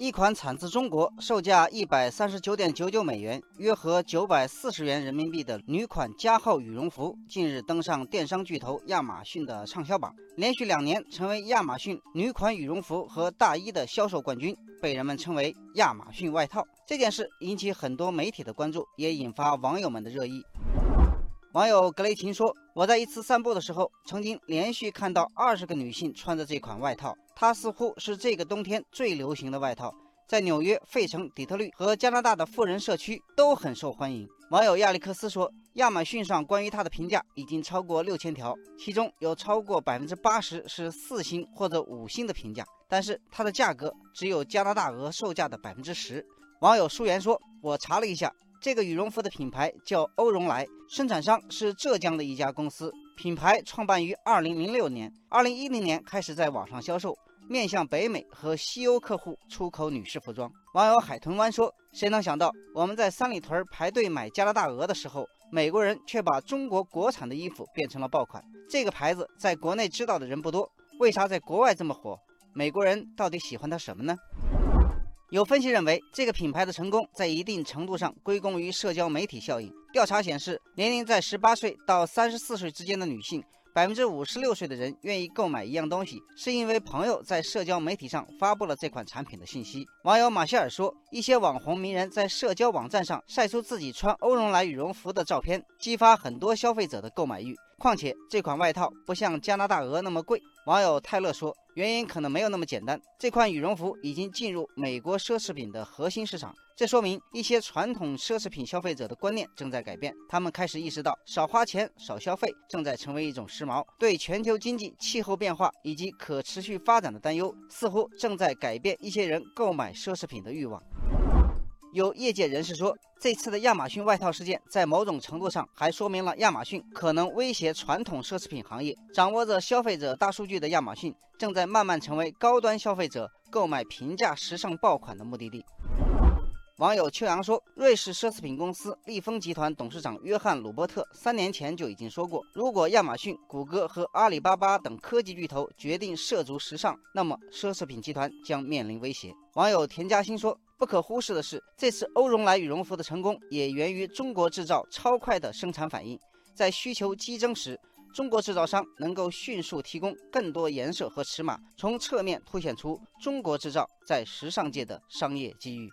一款产自中国、售价一百三十九点九九美元（约合九百四十元人民币）的女款加厚羽绒服，近日登上电商巨头亚马逊的畅销榜，连续两年成为亚马逊女款羽绒服和大衣的销售冠军，被人们称为“亚马逊外套”。这件事引起很多媒体的关注，也引发网友们的热议。网友格雷琴说：“我在一次散步的时候，曾经连续看到二十个女性穿着这款外套，它似乎是这个冬天最流行的外套，在纽约、费城、底特律和加拿大的富人社区都很受欢迎。”网友亚历克斯说：“亚马逊上关于它的评价已经超过六千条，其中有超过百分之八十是四星或者五星的评价，但是它的价格只有加拿大鹅售价的百分之十。”网友舒言说：“我查了一下。”这个羽绒服的品牌叫欧绒来，生产商是浙江的一家公司。品牌创办于2006年，2010年开始在网上销售，面向北美和西欧客户出口女士服装。网友海豚湾说：“谁能想到我们在三里屯排队买加拿大鹅的时候，美国人却把中国国产的衣服变成了爆款？这个牌子在国内知道的人不多，为啥在国外这么火？美国人到底喜欢它什么呢？”有分析认为，这个品牌的成功在一定程度上归功于社交媒体效应。调查显示，年龄在十八岁到三十四岁之间的女性，百分之五十六岁的人愿意购买一样东西，是因为朋友在社交媒体上发布了这款产品的信息。网友马歇尔说：“一些网红名人在社交网站上晒出自己穿欧绒莱羽绒服的照片，激发很多消费者的购买欲。况且这款外套不像加拿大鹅那么贵。”网友泰勒说。原因可能没有那么简单。这款羽绒服已经进入美国奢侈品的核心市场，这说明一些传统奢侈品消费者的观念正在改变。他们开始意识到少花钱、少消费正在成为一种时髦。对全球经济、气候变化以及可持续发展的担忧，似乎正在改变一些人购买奢侈品的欲望。有业界人士说，这次的亚马逊外套事件在某种程度上还说明了亚马逊可能威胁传统奢侈品行业。掌握着消费者大数据的亚马逊，正在慢慢成为高端消费者购买平价时尚爆款的目的地。网友秋阳说，瑞士奢侈品公司利丰集团董事长约翰·鲁伯特三年前就已经说过，如果亚马逊、谷歌和阿里巴巴等科技巨头决定涉足时尚，那么奢侈品集团将面临威胁。网友田嘉欣说。不可忽视的是，这次欧绒来羽绒服的成功也源于中国制造超快的生产反应。在需求激增时，中国制造商能够迅速提供更多颜色和尺码，从侧面凸显出中国制造在时尚界的商业机遇。